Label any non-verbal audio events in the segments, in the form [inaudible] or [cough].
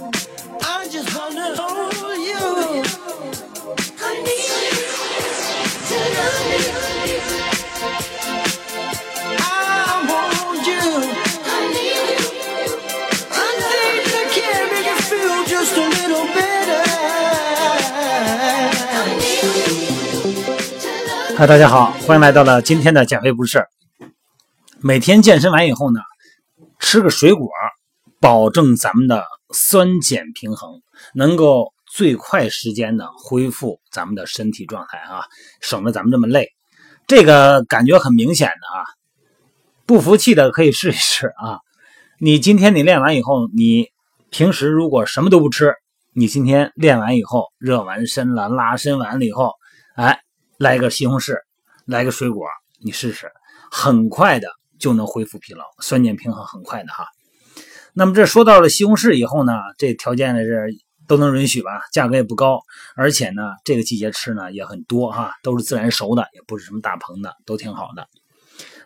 I just honor all you. I want you. I need you. I think I can make you feel just a little better. I need you. 嗨，大家好，欢迎来到了今天的减肥不是。每天健身完以后呢，吃个水果，保证咱们的酸碱平衡，能够最快时间的恢复咱们的身体状态啊，省得咱们这么累。这个感觉很明显的啊，不服气的可以试一试啊。你今天你练完以后，你平时如果什么都不吃，你今天练完以后，热完身了，拉伸完了以后，哎，来个西红柿，来个水果，你试试，很快的就能恢复疲劳，酸碱平衡很快的哈。那么这说到了西红柿以后呢，这条件呢是都能允许吧，价格也不高，而且呢这个季节吃呢也很多哈，都是自然熟的，也不是什么大棚的，都挺好的。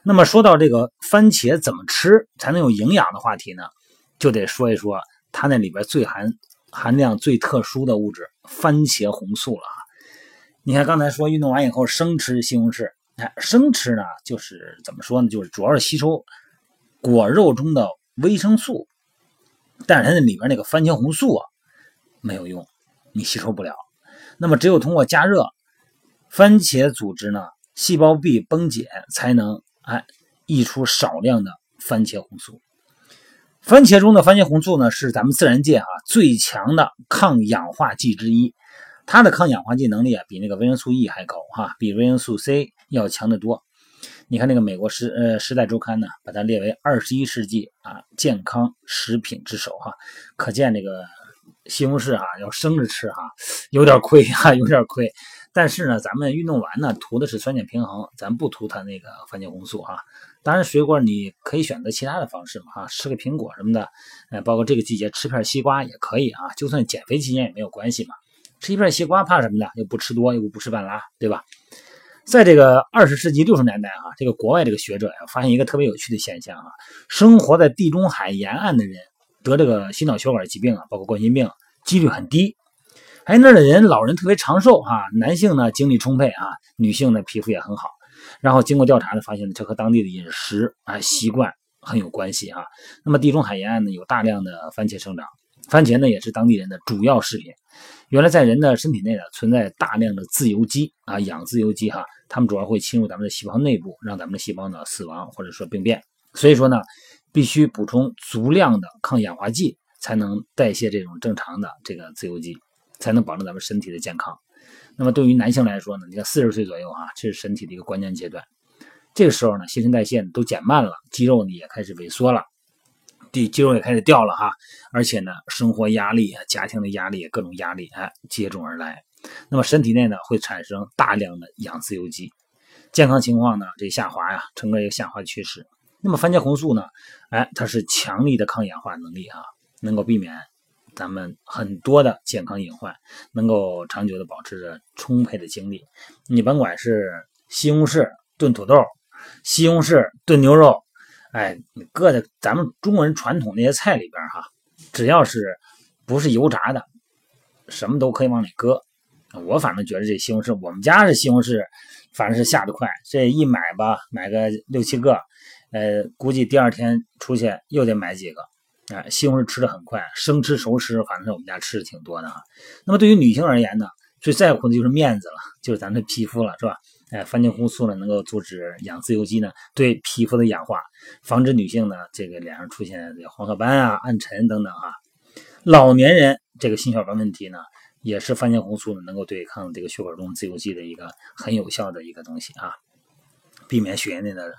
那么说到这个番茄怎么吃才能有营养的话题呢，就得说一说它那里边最含含量最特殊的物质——番茄红素了啊。你看刚才说运动完以后生吃西红柿，哎，生吃呢就是怎么说呢，就是主要是吸收果肉中的维生素，但是它那里边那个番茄红素啊没有用，你吸收不了。那么只有通过加热，番茄组织呢细胞壁崩解，才能哎溢出少量的番茄红素。番茄中的番茄红素呢，是咱们自然界啊最强的抗氧化剂之一。它的抗氧化剂能力啊，比那个维生素 E 还高哈，比维生素 C 要强得多。你看那个美国时呃《时代周刊》呢，把它列为二十一世纪啊健康食品之首哈，可见这个西红柿啊要生着吃哈，有点亏哈，有点亏。但是呢，咱们运动完呢，图的是酸碱平衡，咱不图它那个番茄红素哈。当然，水果你可以选择其他的方式嘛哈，吃个苹果什么的，呃，包括这个季节吃片西瓜也可以啊，就算减肥期间也没有关系嘛。吃一片西瓜怕什么的？又不吃多，又不吃半拉，对吧？在这个二十世纪六十年代啊，这个国外这个学者呀，发现一个特别有趣的现象啊，生活在地中海沿岸的人得这个心脑血管疾病啊，包括冠心病几率很低。哎，那儿的人老人特别长寿哈，男性呢精力充沛啊，女性呢皮肤也很好。然后经过调查呢，发现呢这和当地的饮食啊习惯很有关系啊。那么地中海沿岸呢有大量的番茄生长，番茄呢也是当地人的主要食品。原来在人的身体内呢存在大量的自由基啊，氧自由基哈，它们主要会侵入咱们的细胞内部，让咱们的细胞呢死亡或者说病变。所以说呢，必须补充足量的抗氧化剂，才能代谢这种正常的这个自由基，才能保证咱们身体的健康。那么对于男性来说呢，你看四十岁左右啊，这是身体的一个关键阶段，这个时候呢，新陈代谢都减慢了，肌肉呢也开始萎缩了。地肌肉也开始掉了哈，而且呢，生活压力、家庭的压力、各种压力哎接踵而来。那么身体内呢会产生大量的氧自由基，健康情况呢这下滑呀，呈个一个下滑趋势。那么番茄红素呢，哎，它是强力的抗氧化能力啊，能够避免咱们很多的健康隐患，能够长久的保持着充沛的精力。你甭管是西红柿炖土豆，西红柿炖牛肉。哎，搁在咱们中国人传统那些菜里边哈，只要是不是油炸的，什么都可以往里搁。我反正觉得这西红柿，我们家这西红柿，反正是下得快。这一买吧，买个六七个，呃，估计第二天出去又得买几个。哎，西红柿吃的很快，生吃熟吃，反正是我们家吃的挺多的啊。那么对于女性而言呢，最在乎的就是面子了，就是咱的皮肤了，是吧？哎，番茄红素呢，能够阻止氧自由基呢对皮肤的氧化，防止女性呢这个脸上出现这个黄褐斑啊、暗沉等等啊。老年人这个心血管问题呢，也是番茄红素呢能够对抗这个血管中自由基的一个很有效的一个东西啊，避免血液内的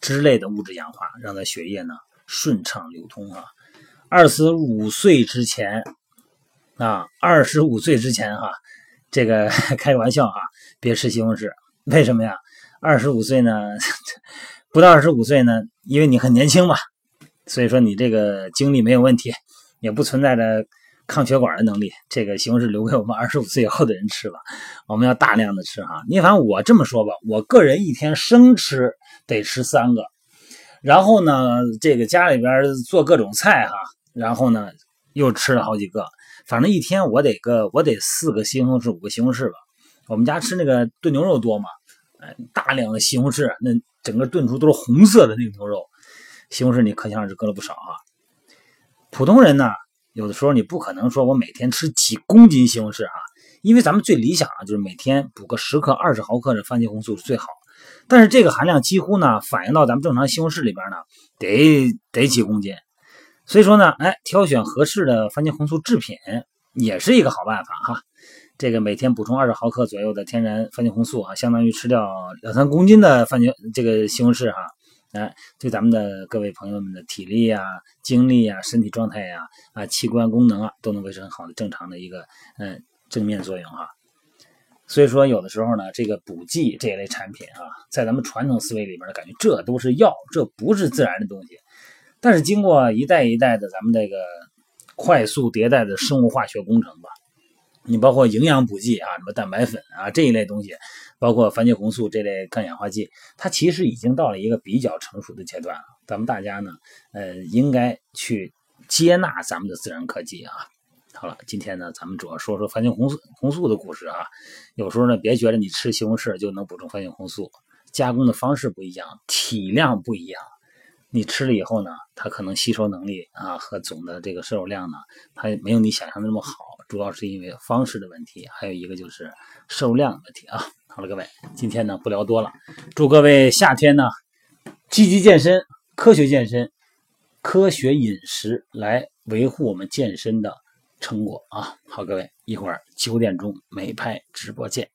脂类的物质氧化，让咱血液呢顺畅流通啊。二十五岁之前啊，二十五岁之前哈，这个 [laughs] 开个玩笑哈，别吃西红柿。[laughs] 为什么呀？二十五岁呢？[laughs] 不到二十五岁呢？因为你很年轻嘛，所以说你这个精力没有问题，也不存在着抗血管的能力。这个西红柿留给我们二十五岁以后的人吃吧，我们要大量的吃哈。你反正我这么说吧，我个人一天生吃得吃三个，然后呢，这个家里边做各种菜哈，然后呢又吃了好几个，反正一天我得个我得四个西红柿五个西红柿吧。我们家吃那个炖牛肉多嘛，大量的西红柿，那整个炖出都是红色的那个牛肉，西红柿你可想而知搁了不少啊。普通人呢，有的时候你不可能说我每天吃几公斤西红柿啊，因为咱们最理想啊就是每天补个十克、二十毫克的番茄红素是最好。但是这个含量几乎呢反映到咱们正常西红柿里边呢，得得几公斤。所以说呢，哎，挑选合适的番茄红素制品也是一个好办法哈。这个每天补充二十毫克左右的天然番茄红素啊，相当于吃掉两三公斤的番茄这个西红柿哈。哎，对咱们的各位朋友们的体力呀、精力呀、身体状态呀、啊器官功能啊，都能维持很好的正常的一个嗯正面作用哈。所以说，有的时候呢，这个补剂这一类产品啊，在咱们传统思维里边的感觉，这都是药，这不是自然的东西。但是经过一代一代的咱们这个快速迭代的生物化学工程吧，你包括营养补剂啊，什么蛋白粉啊这一类东西，包括番茄红素这类抗氧化剂，它其实已经到了一个比较成熟的阶段了。咱们大家呢，呃，应该去接纳咱们的自然科技啊。好了，今天呢，咱们主要说说番茄红素红素的故事啊。有时候呢，别觉得你吃西红柿就能补充番茄红素，加工的方式不一样，体量不一样。你吃了以后呢，它可能吸收能力啊和总的这个摄入量呢，它没有你想象的那么好，主要是因为方式的问题，还有一个就是摄入量的问题啊。好了，各位，今天呢不聊多了，祝各位夏天呢积极健身，科学健身，科学饮食来维护我们健身的成果啊。好，各位，一会儿九点钟美拍直播见。